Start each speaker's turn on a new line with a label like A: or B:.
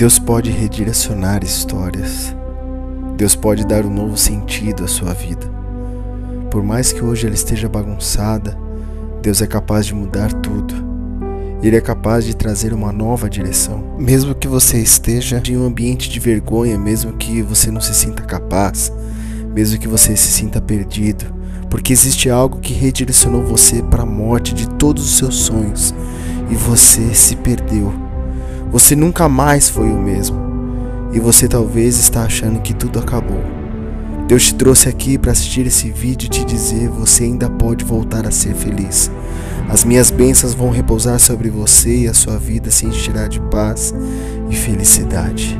A: Deus pode redirecionar histórias. Deus pode dar um novo sentido à sua vida. Por mais que hoje ela esteja bagunçada, Deus é capaz de mudar tudo. Ele é capaz de trazer uma nova direção. Mesmo que você esteja em um ambiente de vergonha, mesmo que você não se sinta capaz, mesmo que você se sinta perdido, porque existe algo que redirecionou você para a morte de todos os seus sonhos e você se perdeu. Você nunca mais foi o mesmo e você talvez está achando que tudo acabou. Deus te trouxe aqui para assistir esse vídeo e te dizer: você ainda pode voltar a ser feliz. As minhas bênçãos vão repousar sobre você e a sua vida se encherá de paz e felicidade.